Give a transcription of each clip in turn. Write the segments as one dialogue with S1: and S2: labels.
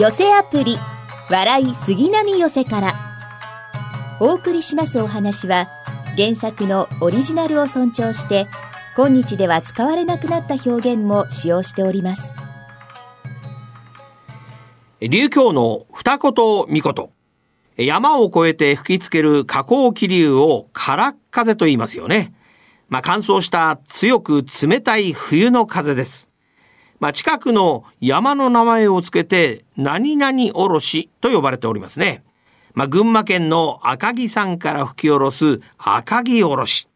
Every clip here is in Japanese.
S1: 寄せアプリ笑い杉並寄せからお送りしますお話は原作のオリジナルを尊重して今日では使われなくなった表現も使用しております
S2: 流教の二言三言山を越えて吹きつける下降気流を空風と言いますよね。まあ、乾燥した強く冷たい冬の風です。まあ、近くの山の名前を付けて何々おろしと呼ばれておりますね。まあ、群馬県の赤城山から吹き下ろす赤城おろし。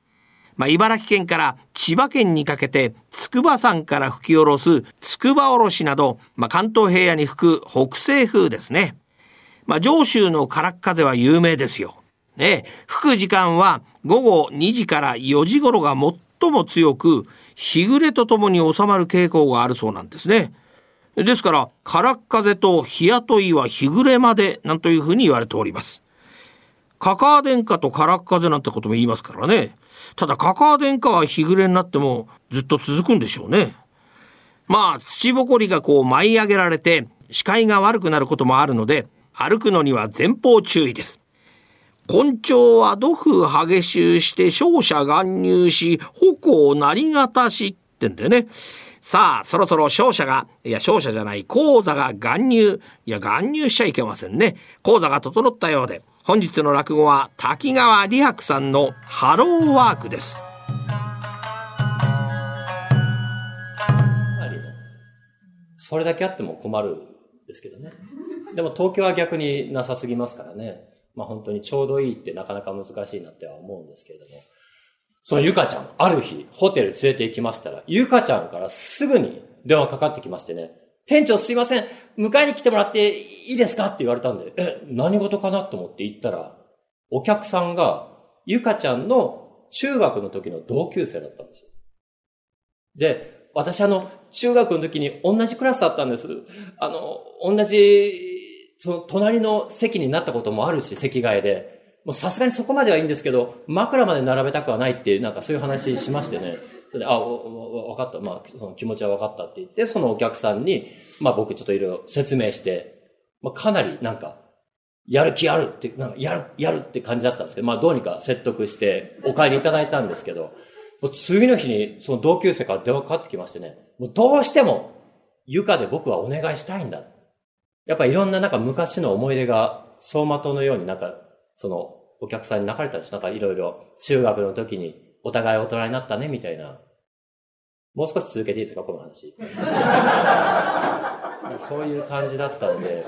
S2: まあ、茨城県から千葉県にかけて筑波山から吹き下ろす筑波おろしなど、まあ、関東平野に吹く北西風ですね。まあ、上州の空風は有名ですよ。ね、吹く時間は午後2時から4時頃が最も強く、日暮れとともに収まる傾向があるそうなんですね。ですから、空風と日雇いは日暮れまでなんというふうに言われております。カカア殿下と空風なんてことも言いますからね。ただカカア殿下は日暮れになってもずっと続くんでしょうね。まあ、土ぼこりがこう舞い上げられて視界が悪くなることもあるので、歩くのには前方注意です。根性は土風激しゅうして勝者含入し、矛なりがたしってんでね。さあ、そろそろ勝者が、いや、勝者じゃない、講座が含入。いや、含入しちゃいけませんね。講座が整ったようで、本日の落語は滝川理白さんのハローワークです。
S3: それだけあっても困るんですけどね。でも東京は逆になさすぎますからね。まあ本当にちょうどいいってなかなか難しいなっては思うんですけれども。そのゆかちゃん、ある日、ホテル連れて行きましたら、ゆかちゃんからすぐに電話かかってきましてね、店長すいません、迎えに来てもらっていいですかって言われたんで、え、何事かなと思って行ったら、お客さんが、ゆかちゃんの中学の時の同級生だったんです。で、私あの、中学の時に同じクラスだったんです。あの、同じその隣の席になったこともあるし、席替えで。もうさすがにそこまではいいんですけど、枕まで並べたくはないっていう、なんかそういう話しましてね。であ、わかった。まあ、その気持ちは分かったって言って、そのお客さんに、まあ僕ちょっといろいろ説明して、まあかなりなんか、やる気あるって、なんかやる、やるって感じだったんですけど、まあどうにか説得してお帰りいただいたんですけど、もう次の日にその同級生から電話かかってきましてね、もうどうしても床で僕はお願いしたいんだ。やっぱいろんななんか昔の思い出が走馬灯のようになんか、そのお客さんに泣かれたんです。なんかいろいろ中学の時にお互い大人になったねみたいな。もう少し続けていいですか？この話。そういう感じだったんで、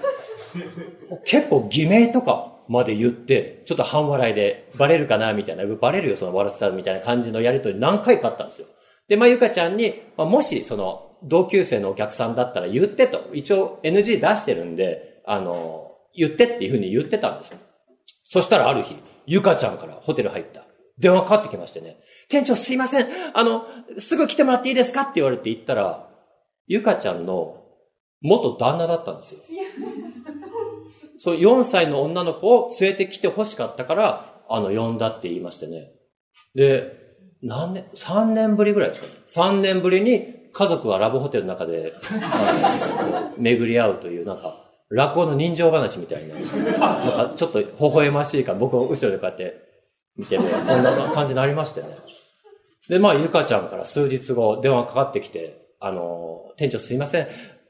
S3: 結構偽名とかまで言って、ちょっと半笑いで、バレるかなみたいな、バレるよその笑ってたみたいな感じのやりとり何回かあったんですよ。で、まあ、ゆかちゃんに、まあ、もし、その、同級生のお客さんだったら言ってと、一応 NG 出してるんで、あの、言ってっていうふうに言ってたんですよ。そしたらある日、ゆかちゃんからホテル入った。電話かかってきましてね。店長すいません。あの、すぐ来てもらっていいですかって言われて行ったら、ゆかちゃんの元旦那だったんですよ。そう、4歳の女の子を連れてきて欲しかったから、あの、呼んだって言いましてね。で、何年 ?3 年ぶりぐらいですかね。3年ぶりに家族はラブホテルの中で、巡り合うという、なんか、落語の人情話みたいな、なんかちょっと微笑ましいから、僕を後ろでこうやって見ても、こんな感じになりましたよね。で、まあ、ゆかちゃんから数日後、電話かかってきて、あの、店長すいません。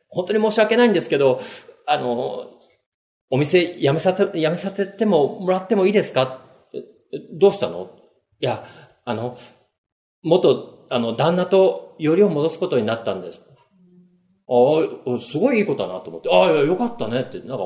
S3: 本当に申し訳ないんですけど、あの、お店辞めさせて、辞めさせてももらってもいいですか？どうしたの？いや、あの、元、あの、旦那とよりを戻すことになったんです。ああ、すごいいいことだなと思って、ああ、よかったねって、なんか、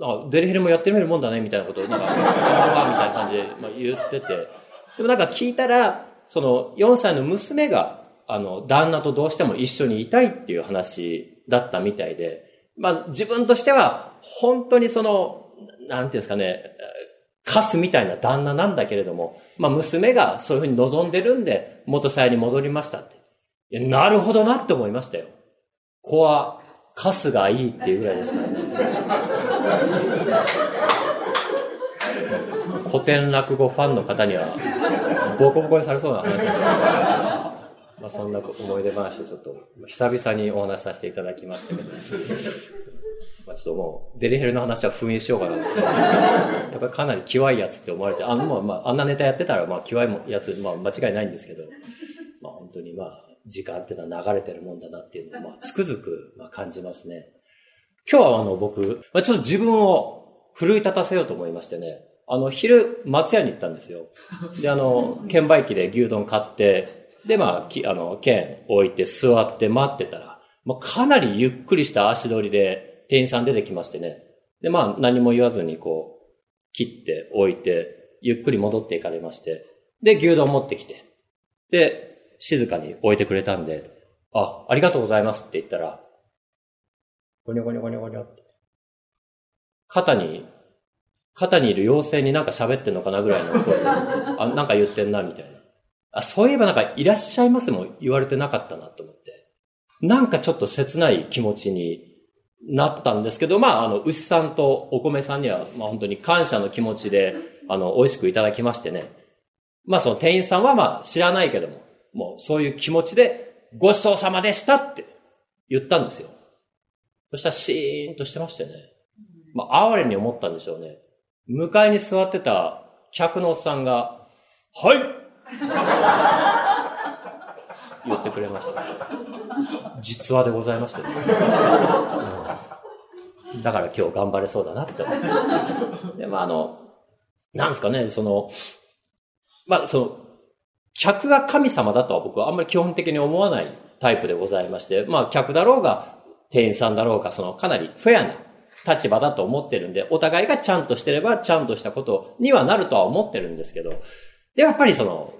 S3: なんかデリヘルもやってみるもんだね、みたいなことを、なんか、みたいな感じで、まあ、言ってて。でもなんか聞いたら、その、4歳の娘が、あの、旦那とどうしても一緒にいたいっていう話だったみたいで、まあ、自分としては、本当にその、なんていうんですかね、カスみたいな旦那なんだけれども、まあ、娘がそういうふうに望んでるんで、元妻に戻りましたって。いや、なるほどなって思いましたよ。子は、カスがいいっていうぐらいですからね。古典落語ファンの方には、ボコボコにされそうな話ですけど、まあそんな思い出話をちょっと、久々にお話しさせていただきましたけど、まあ、ちょっともう、デリヘルの話は封印しようかな やっぱりかなりキワいやつって思われて、あの、まあ、まあ、あんなネタやってたら、まあ、キワいやつ、まあ、間違いないんですけど、まあ、本当にまあ、時間っていうのは流れてるもんだなっていうのを、まあ、つくづく、まあ、感じますね。今日はあの、僕、まあ、ちょっと自分を奮い立たせようと思いましてね、あの、昼、松屋に行ったんですよ。で、あの、券売機で牛丼買って、で、まあ、きあの、券置いて座って待ってたら、まあ、かなりゆっくりした足取りで店員さん出てきましてね。で、まあ、何も言わずにこう、切って置いて、ゆっくり戻っていかれまして、で、牛丼持ってきて、で、静かに置いてくれたんで、あ、ありがとうございますって言ったら、ゴニョゴニョゴニョゴニョって。肩に肩にいる妖精になんか喋ってんのかなぐらいの声で、あ、なんか言ってんな、みたいな。あ、そういえばなんかいらっしゃいますも言われてなかったなと思って。なんかちょっと切ない気持ちになったんですけど、まあ、あの、牛さんとお米さんには、まあ本当に感謝の気持ちで、あの、美味しくいただきましてね。まあその店員さんはまあ知らないけども、もうそういう気持ちで、ごちそうさまでしたって言ったんですよ。そしたらシーンとしてましてね。まあ、哀れに思ったんでしょうね。向かいに座ってた客のおっさんが、はい 言ってくれました。実話でございました、ねうん、だから今日頑張れそうだなって思って。で、まあ、あの、なんですかね、その、まあ、その、客が神様だとは僕はあんまり基本的に思わないタイプでございまして、まあ、客だろうが、店員さんだろうが、その、かなりフェアな立場だと思ってるんで、お互いがちゃんとしてればちゃんとしたことにはなるとは思ってるんですけど、で、やっぱりその、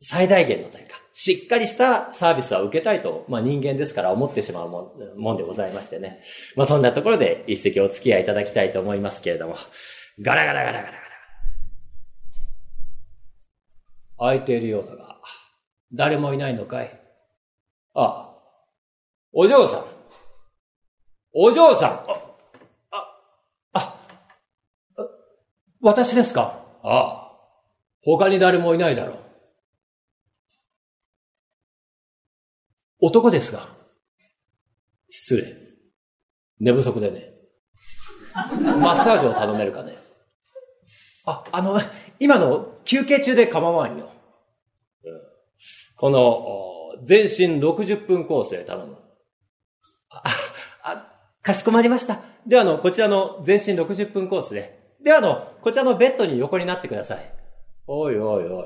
S3: 最大限のというか、しっかりしたサービスは受けたいと、まあ人間ですから思ってしまうもんもんでございましてね。まあそんなところで一席お付き合いいただきたいと思いますけれども、ガラガラガラガラガラ。空いているようだが、誰もいないのかい？ああ、お嬢さん。お嬢さん。あ、あ、あ私ですか？ああ。他に誰もいないだろう。男ですが。失礼。寝不足でね。マッサージを頼めるかね。あ、あの、今の休憩中で構わんよ。うん、この、全身60分コースで頼む。あ、あ、かしこまりました。では、あの、こちらの全身60分コースで、では、あの、こちらのベッドに横になってください。おいおいおいおい。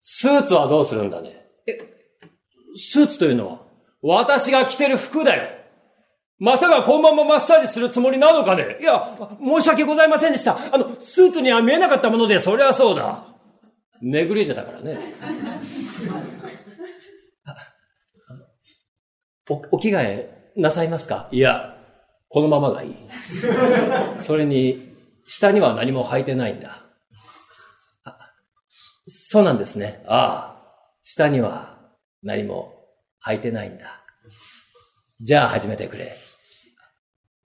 S3: スーツはどうするんだねえ、スーツというのは私が着てる服だよまさか今晩もマッサージするつもりなのかね？いや、申し訳ございませんでした。あの、スーツには見えなかったもので、そりゃそうだ。ネグリジェだからね。お、お着替えなさいますか？いや、このままがいい。それに、下には何も履いてないんだ。そうなんですね。ああ、下には何も履いてないんだ。じゃあ始めてくれ。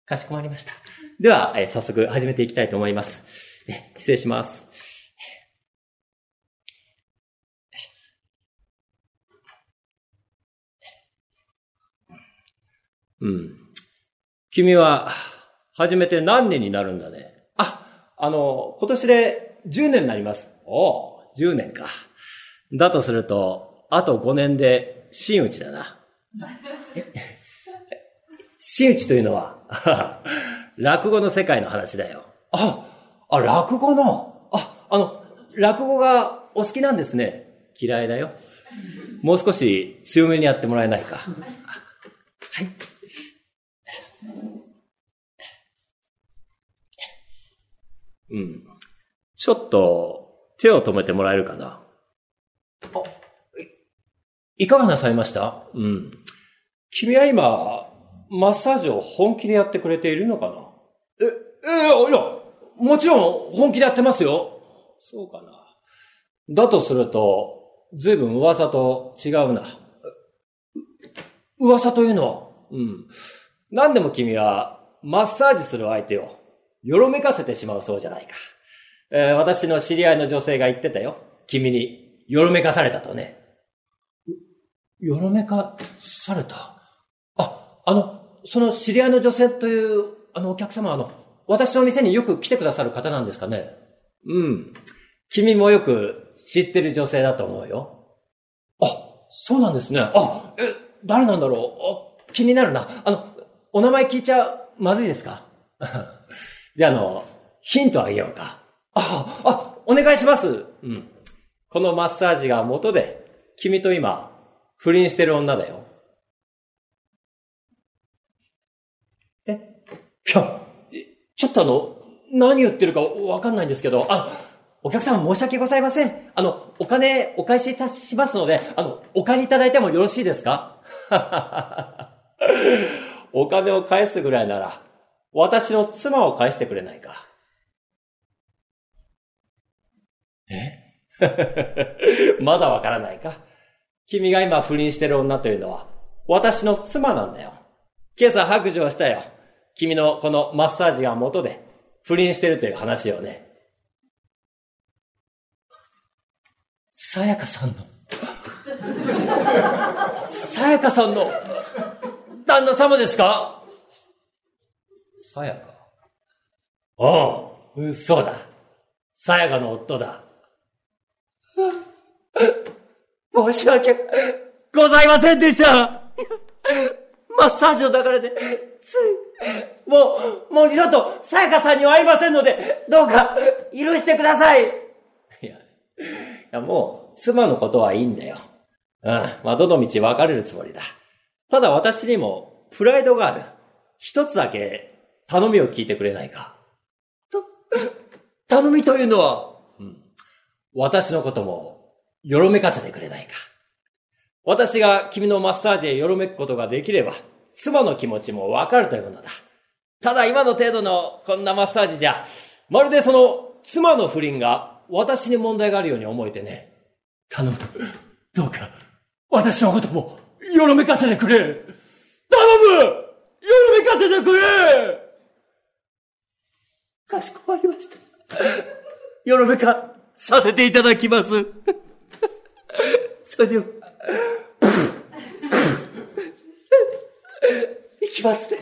S3: かしこまりました。では、え早速始めていきたいと思います。失礼します。うん。君は、初めて何年になるんだね？あ、あの、今年で10年になります。おお、10年か。だとすると、あと5年で真打ちだな。真打ちというのは、落語の世界の話だよ。あ、あ、落語の、あ、あの、落語がお好きなんですね。嫌いだよ。もう少し強めにやってもらえないか。はい。うん。ちょっと、手を止めてもらえるかな。あ、いかがなさいました？うん。君は今、マッサージを本気でやってくれているのかな？え、え、いや、もちろん本気でやってますよ。そうかな。だとすると、ずいぶん噂と違うな。噂というのは？うん。何でも君は、マッサージする相手を、よろめかせてしまうそうじゃないか。えー、私の知り合いの女性が言ってたよ。君に、よろめかされたとね。よろめかされた？あ、あの、その知り合いの女性という、あのお客様は、あの、私の店によく来てくださる方なんですかね？うん。君もよく知ってる女性だと思うよ。あ、そうなんですね。あ、え、誰なんだろう？あ気になるな。あの、お名前聞いちゃまずいですか？じゃあ、あの、ヒントあげようか。あ、あ、お願いします。うん。このマッサージが元で、君と今、不倫してる女だよ。え？いや、ちょっとあの、何言ってるかわかんないんですけど、あ、お客様申し訳ございません。あの、お金お返しいたしますので、あの、お借りいただいてもよろしいですか？お金を返すぐらいなら、私の妻を返してくれないか？え？まだわからないか？君が今不倫してる女というのは、私の妻なんだよ。今朝白状したよ。君のこのマッサージが元で、不倫してるという話をね。さやかさんの。さやかさんの、旦那様ですか？さやかおう、うんそうだ。さやかの夫だ。申し訳ございませんでしたマッサージの流れで、つい、もう、もう二度とさやかさんには会いませんので、どうか許してくださいいや、いやもう、妻のことはいいんだよ。うん、まあ、どの道別れるつもりだ。ただ私にも、プライドがある。一つだけ、頼みを聞いてくれないか。と、頼みというのは、うん、私のことも、よろめかせてくれないか。私が君のマッサージへよろめくことができれば、妻の気持ちもわかるというものだ。ただ今の程度のこんなマッサージじゃ、まるでその妻の不倫が私に問題があるように思えてね。頼む。どうか、私のこともよろめかせてくれ。頼むよろめかせてくれかしこまりました。よろめかさせていただきます。それでは、いきますね。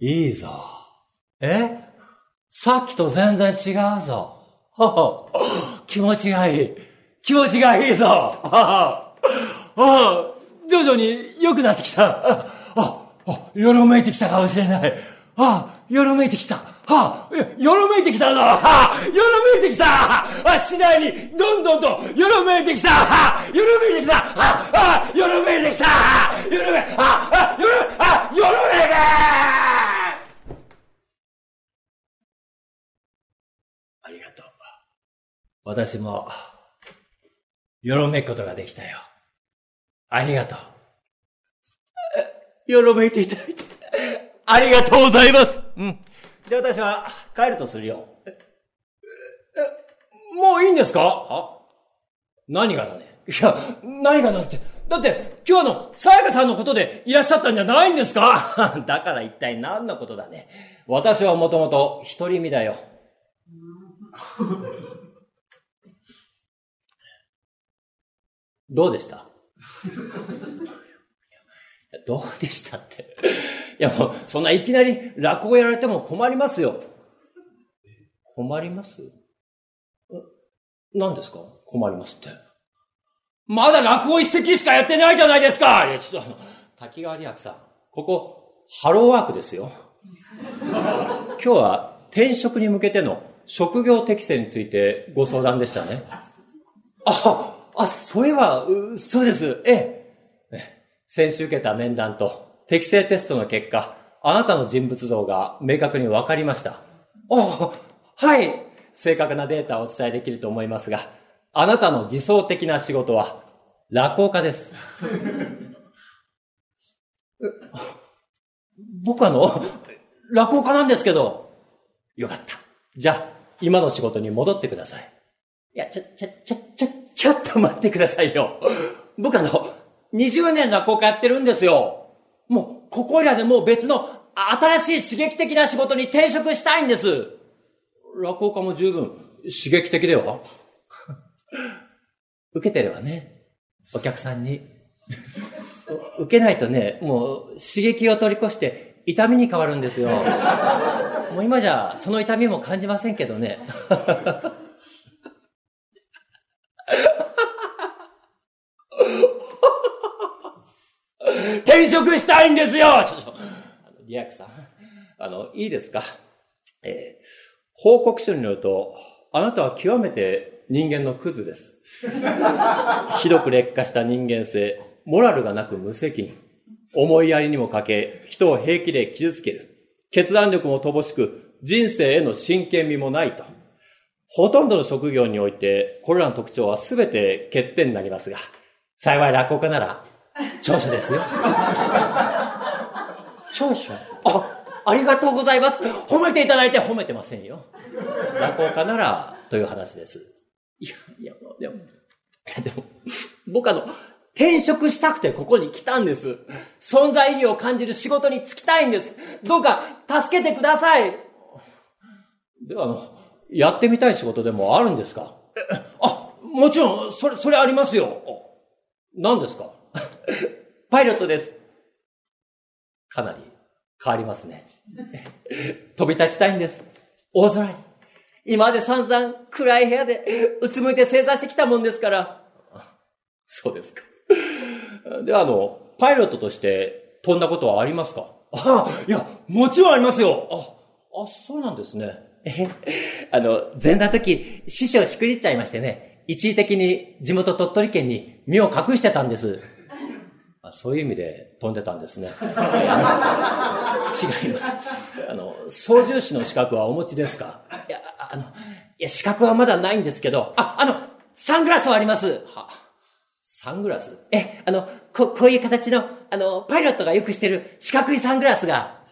S3: いいぞ。え？さっきと全然違うぞ。気持ちがいい。気持ちがいいぞ。ははあ徐々に良くなってきた。あ、あ、あよろめいてきたかもしれない。あ、よろめいてきた。はあ、よろめいてきたぞ。はあ、よろめいてきた。あ、次第にどんどんとよろめいてきた。はあ、よろめいてきた。はあ、あ、よろめいてきた。よろめ、あ、あ、よろ、あ、よろめいてありがとう。私も、よろめくことができたよ。ありがとう。えよろめいていただいて、ありがとうございます。うん。で、私は帰るとするよ。え、えもういいんですか？は？何がだね？いや、何がだって。だって、今日あの、さやかさんのことでいらっしゃったんじゃないんですか？だから一体何のことだね。私はもともと独り身だよ。どうでした？どうでしたって。いやもう、そんないきなり落語やられても困りますよ。困ります？え何ですか？困りますって。まだ落語一席しかやってないじゃないですかいや、ちょっとあの、滝川理白さん、ここ、ハローワークですよ。今日は転職に向けての職業適性についてご相談でしたね。あ、あ、そういえば、うそうです。ええ。先週受けた面談と適性テストの結果、あなたの人物像が明確に分かりました。あ、はい。正確なデータをお伝えできると思いますが、あなたの理想的な仕事は、落語家です。僕あの、落語家なんですけど、よかった。じゃあ、今の仕事に戻ってください。いや、ちょ、ちょ、ちょ、ちょ、ちょっと待ってくださいよ。僕あの、20年落語家やってるんですよ。もう、ここいらでもう別の新しい刺激的な仕事に転職したいんです。落語家も十分刺激的では？受けてるわね。お客さんに。受けないとね、もう刺激を取り越して痛みに変わるんですよ。もう今じゃその痛みも感じませんけどね。転職したいんですよちょっと、リアクさん、あの、いいですか？えー、報告書によると、あなたは極めて人間のクズです。ひどく劣化した人間性、モラルがなく無責任。思いやりにも欠け、人を平気で傷つける。決断力も乏しく、人生への真剣味もないと。ほとんどの職業において、これらの特徴は全て欠点になりますが、幸い落語家なら、長所ですよ。長所？あ、ありがとうございます。褒めていただいて褒めてませんよ。落語家なら、という話です。いや、いや、でも、でも、僕あの、転職したくてここに来たんです。存在意義を感じる仕事に就きたいんです。どうか助けてください。では、あの、やってみたい仕事でもあるんですか？あ、もちろん、それ、それありますよ。何ですか？パイロットです。かなり変わりますね。飛び立ちたいんです。大空に。今まで散々暗い部屋でうつむいて正座してきたもんですから。そうですか。では、あの、パイロットとして飛んだことはありますか？あ、いや、もちろんありますよ。あ、あ、そうなんですね。え、あの、前座の時、師匠しくじっちゃいましてね、一時的に地元鳥取県に身を隠してたんです。そういう意味で飛んでたんですね。違います。あの、操縦士の資格はお持ちですか？いや、あの、いや、資格はまだないんですけど、あ、あの、サングラスはあります。は、サングラス？え、あの、こ、こういう形の、あの、パイロットがよくしてる四角いサングラスが。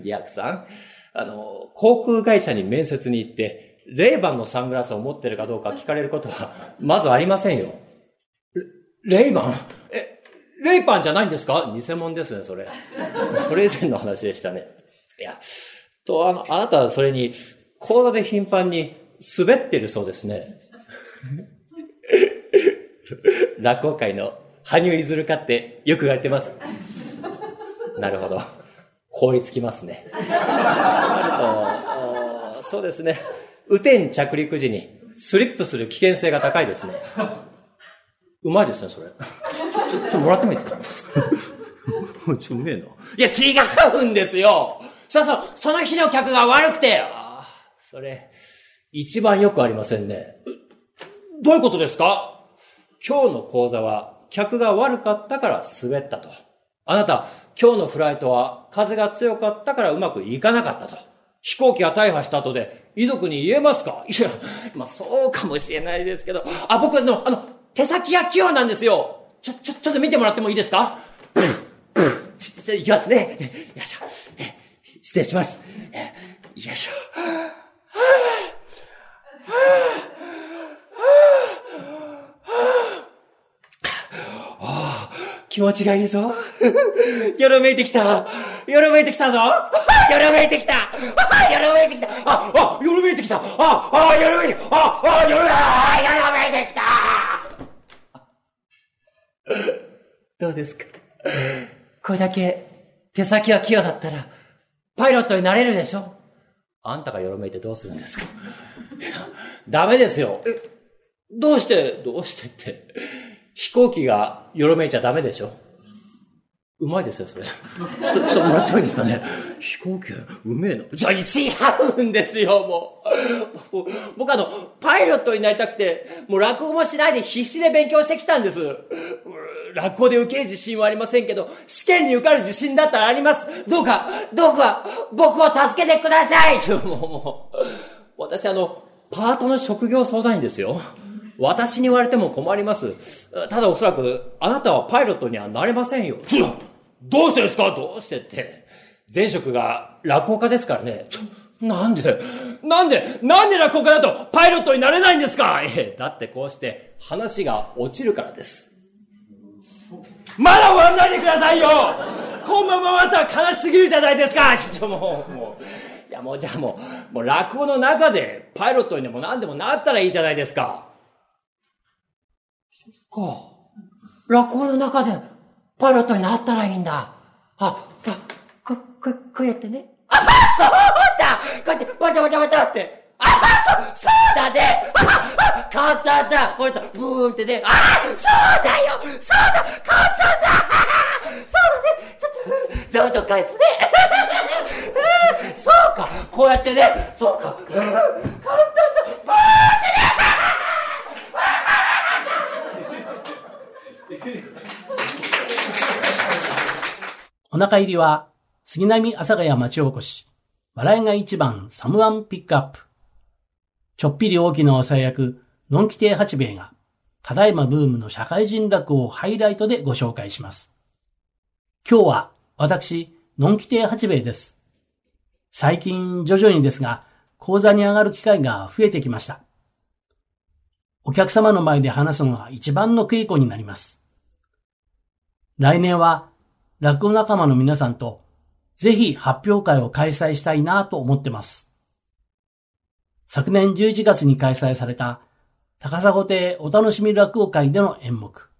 S3: リアクさん、あの、航空会社に面接に行って、レイバンのサングラスを持ってるかどうか聞かれることは、まずありませんよ。レイバン、レイパンじゃないんですか？偽物ですね、それ。それ以前の話でしたね。いや、と、あの、あなたはそれに、講座で頻繁に滑ってるそうですね。落語界の羽生結弦かってよく言われてます。なるほど。凍りつきますね。なると、そうですね。雨天着陸時にスリップする危険性が高いですね。うまいですね、それ。ちょ、ちょ、ちょ、もらってもいいですか？ちょ、うめえな。いや、違うんですよそうそう、その日の客が悪くて、ああ、それ、一番よくありませんね。どういうことですか今日の講座は、客が悪かったから滑ったと。あなた、今日のフライトは風が強かったからうまくいかなかったと。飛行機が大破した後で遺族に言えますかいや、まあそうかもしれないですけど、あ、僕の、あの、手先が器用なんですよ。ちょ、ちょ、ちょっと見てもらってもいいですか？いきますね。よいしょ。失礼します。よいしょ。気持ちがいいぞ。よろめいてきた。よろめいてきたぞ。よろめいてきた。よろめいてきた。あ、あ、よろめいてきた。あ、あ、よろめいてきた。あ、あ、よろめいてきた。どうですか？これだけ手先が器用だったら、パイロットになれるでしょ？あんたがよろめいてどうするんですか？ダメですよ。え、どうして、どうしてって。飛行機がよろめいちゃダメでしょ？うまいですよ、それ。ちょっと、ちょっともらってもいいですかね？飛行機、うめえの？じゃあ、違うんですよ、もう。僕あの、パイロットになりたくて、もう落語もしないで必死で勉強してきたんです。落語で受ける自信はありませんけど、試験に受かる自信だったらあります。どうか、どうか、僕を助けてくださいもう、もう。私あの、パートの職業相談員ですよ。私に言われても困ります。ただおそらく、あなたはパイロットにはなれませんよ。どうしてですか？どうしてって。前職が落語家ですからね。なんで、なんで、なんで落語家だとパイロットになれないんですか？ええ、だってこうして話が落ちるからです。まだ終わんないでくださいよこのままだったら悲しすぎるじゃないですかちょっともう、もう。いやもうじゃあもう、もう落語の中でパイロットにでも何でもなったらいいじゃないですか。そっか。落語の中でパイロットになったらいいんだ。あ、あ、こ、こ、こうやってね。あ、そうだこうやって、バタバタバタって。あ、そ、そうだね、あ、簡単だこうやって、ブーンってね。ああ、そうだよそうだ簡単だ そうだねちょっと、座布団返すね。そうかこうやってね、そうか。簡単だブーンってね
S4: お腹入りは、杉並阿佐ヶ谷町おこし、笑いが一番サムワンピックアップ。ちょっぴり大きなお最悪、のんき亭八兵衛が、ただいまブームの社会人落語をハイライトでご紹介します。今日は、私、のんき亭八兵衛です。最近、徐々にですが、講座に上がる機会が増えてきました。お客様の前で話すのが一番の稽古になります。来年は、落語仲間の皆さんと、ぜひ発表会を開催したいなと思ってます。昨年11月に開催された、高砂亭お楽しみ落語会での演目、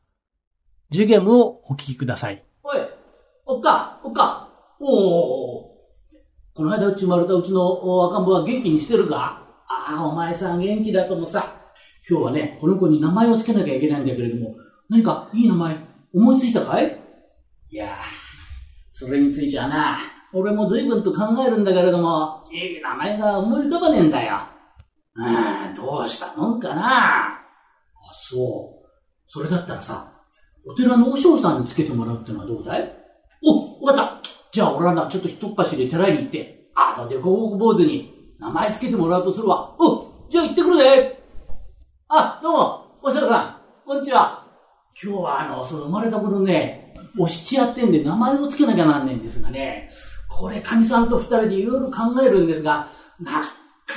S4: ジュゲムをお聞きください。おい、おっか、おっか、おお。この間うち生まれたうちの赤ん坊は元気にしてるか？ああ、お前さん元気だともさ。今日はね、この子に名前をつけなきゃいけないんだけれども、何かいい名前思いついたかい？いやそれについちゃな、俺も随分と考えるんだけれども、いい名前が思い浮かばねえんだよ。うん、どうしたもんかな？あ、そう。それだったらさ、お寺の和尚さんにつけてもらうってのはどうだい？お、わかった。じゃあ俺はな、ちょっと一っ走り寺に行って、あの、でこぼこ坊主に名前つけてもらうとするわ。お、じゃあ行ってくるぜ。あ、どうも、和尚さん、こんにちは。今日はあの、その生まれた頃ね、お七やってんで名前をつけなきゃなんねんですがね、これ、神さんと二人でいろいろ考えるんですが、なか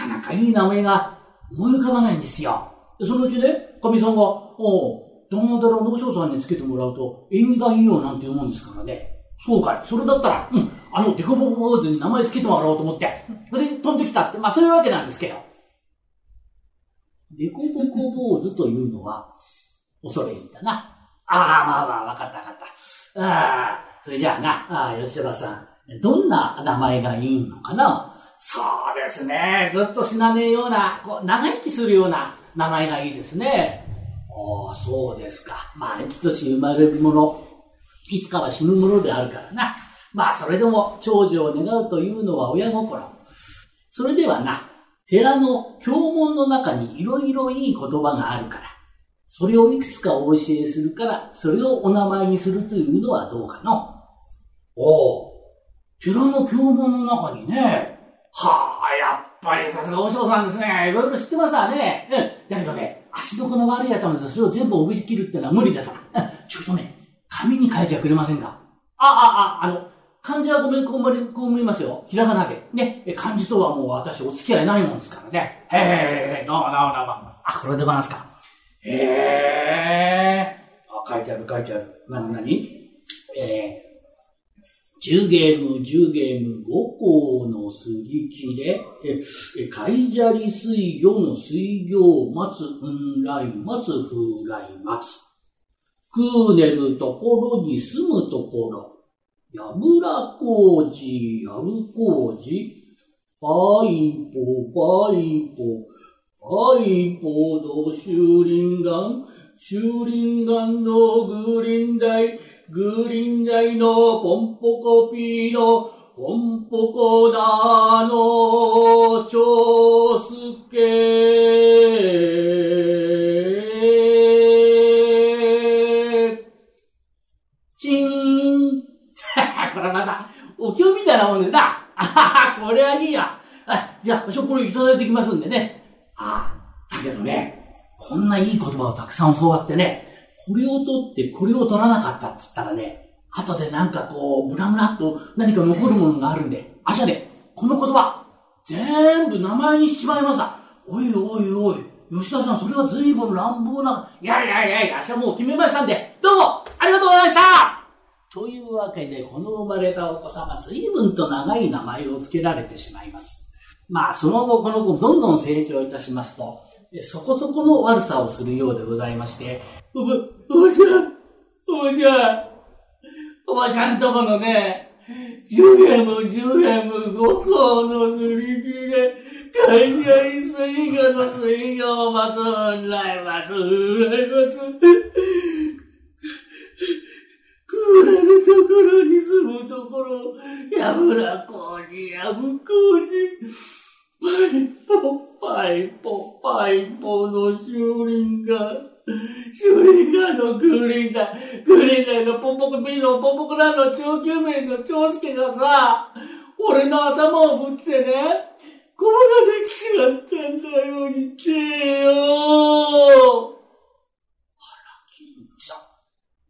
S4: なかいい名前が思い浮かばないんですよ。でそのうちね、神さんが、おう、玉寺の和尚さんにつけてもらうと縁起がいいよなんて言うもんですからね。そうかい。それだったら、うん、あの、デコボコ坊主に名前つけてもらおうと思って、それで飛んできたって、まあそういうわけなんですけど。デコボコ坊主というのは、恐れ入ったな。ああ、まあまあ、わかったわかった。ああ、それじゃあな、ああ、吉田さん、どんな名前がいいのかな？そうですね。ずっと死なねえような、こう、長生きするような名前がいいですね。ああ、そうですか。まあ、生きとし生まれるもの、いつかは死ぬものであるからな。まあ、それでも長寿を願うというのは親心。それではな、寺の経文の中にいろいろいい言葉があるから、それをいくつかお教えするから、それをお名前にするというのはどうかのおお、寺の経文の中にね、はあ、やっぱりさすが和尚さんですね。いろいろ知ってますわね。うん。だけどね、足の子の悪い頭でそれを全部覚えきるってのは無理でさ。うん。ちょっとね、紙に書いてはくれませんか？あ、あ、あ、あの、漢字はごめん、こう思いこう思いますよ。ひらがなで。ね。漢字とはもう私お付き合いないもんですからね。へえ、どうもどうもどうも。あ、これでございますか。へえ。あ、書いてある書いてある。なになにえー、10ゲーム、10ゲーム、5校の杉木で、え、え、海砂利水魚の水魚待つ、うんらい待つ、風来待つ。クーネルところに住むところ。やぶら工事、やる工事。パイポ、パイポ、パイポのシューリンガン、シューリンガンのグリーン台、グリーン台のポンポコピーのポンポコダの長介。チーン。これまた、お経みたいなもんですな。あはは、これはいいや。じゃあ、私はこれいただいてきますんでね。あ、だけどね、こんないい言葉をたくさん教わってね、これを取ってこれを取らなかったっつったらね、後でなんかこう、ムラムラっと何か残るものがあるんで、あ、じゃあね、この言葉、全部名前にしちまいました。おいおいおい、吉田さん、それは随分乱暴な、いやいやいやいや、私はもう決めましたんで、どうも、ありがとうございましたというわけで、この生まれたお子様、随分と長い名前を付けられてしまいます。まあ、その後、この子、どんどん成長いたしますと、そこそこの悪さをするようでございまして、おば、おばちゃん、おばちゃん、おばちゃんとこのね、ジュゲム、ジュゲム、五校のすり切れ、会社に水魚の水魚を待つ、うんらい待つ、うんらい待つ。くれるところに住むところ、やぶらこうじ、やぶこうじ。パイポ、パイポ、パイポの修理が、修理家のクリーンさん、クリーンさんのポンポコビのポンポコランの長久命の長介がさ、俺の頭をぶってね、こばができちまったんだよ、言ってよあら、金ちゃん。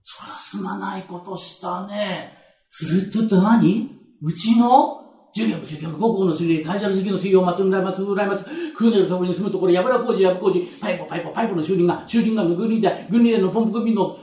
S4: そらすまないことしたね。するとって何うちの授業、授業、五校の水泳、会社の次の水曜、松村松、村松、空根のところに住むところ、やぶら工事、やぶ工事、パイプ、パイプ、パイプの修理が、修理が軍輪で、軍輪でのポンプ組の、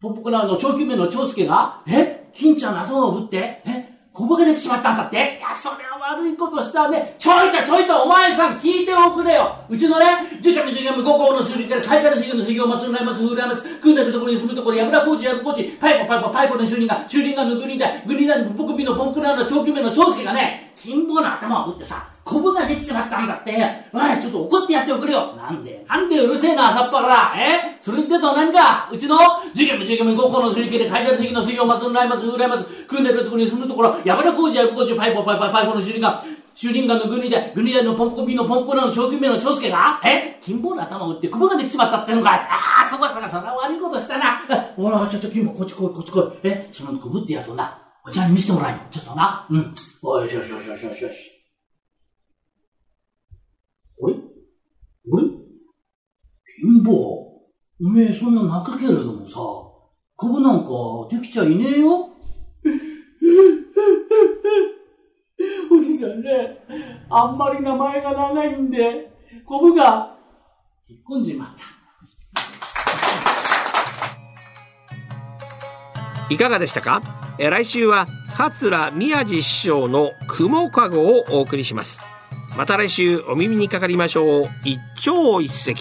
S4: ポンプコラーの長久名の長介が、え？金ちゃんの頭をぶって、え？こぼができちまったんだって？いや、それは悪いことしたね。ちょいとちょいとお前さん聞いておくれよ。うちのね、受験の授業も五校の修理から会社の修行の修行、松村松、浦松、組んでるところに住むところ、やぶら工事、やぶ工事、パイポ、パイポ、パイポの修理が、修理がぬぐりだ、ぐりだ、ポクビのポンクラーの長久名の長介がね、貧乏な頭を打ってさ、コブができちまったんだって。おい、ちょっと怒ってやっておくれよ。なんでなんでうるせえな、朝っぱら。え？それってと何か？うちの？授業も授業も五校のすり切れ、会社の席の水曜松、来松、裏松、組んでるところに住むところ、山田工事や工事、パイポパイパイパイポの主任が、主任がの軍人で、軍人でのポンコピのポンコラの長久名の長介が、え？金棒の頭を打って雲ができちまったってのか。ああ、そこそこそんな悪いことしたな。ほら、ちょっと金棒こっち来い、こっち来い。え？その雲ってやつをな、お茶に見せてもらえよ。ちょっとな。うん。およしよしよしよしよしよし。あれあれ金棒、おめえそんな泣くけれどもさ、コブなんかできちゃいねえよ？おじさんね、あんまり名前が長いんで、コブが。引っ込んじまった。
S2: いかがでしたか？え来週は桂宮治師匠の雲かごをお送りします。また来週お耳にかかりましょう。一朝一夕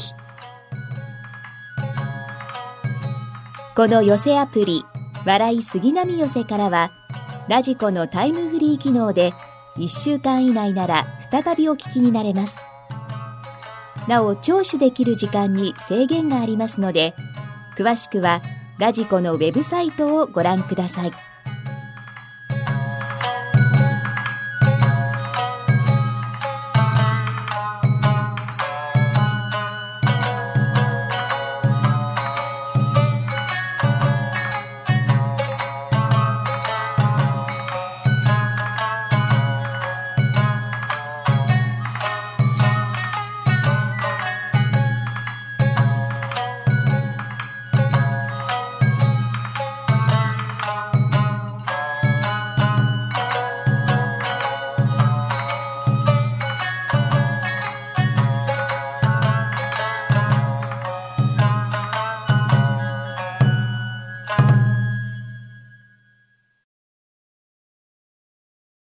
S1: この寄せアプリ笑い杉並寄せからはラジコのタイムフリー機能で1週間以内なら再びお聞きになれますなお聴取できる時間に制限がありますので詳しくはラジコのウェブサイトをご覧ください。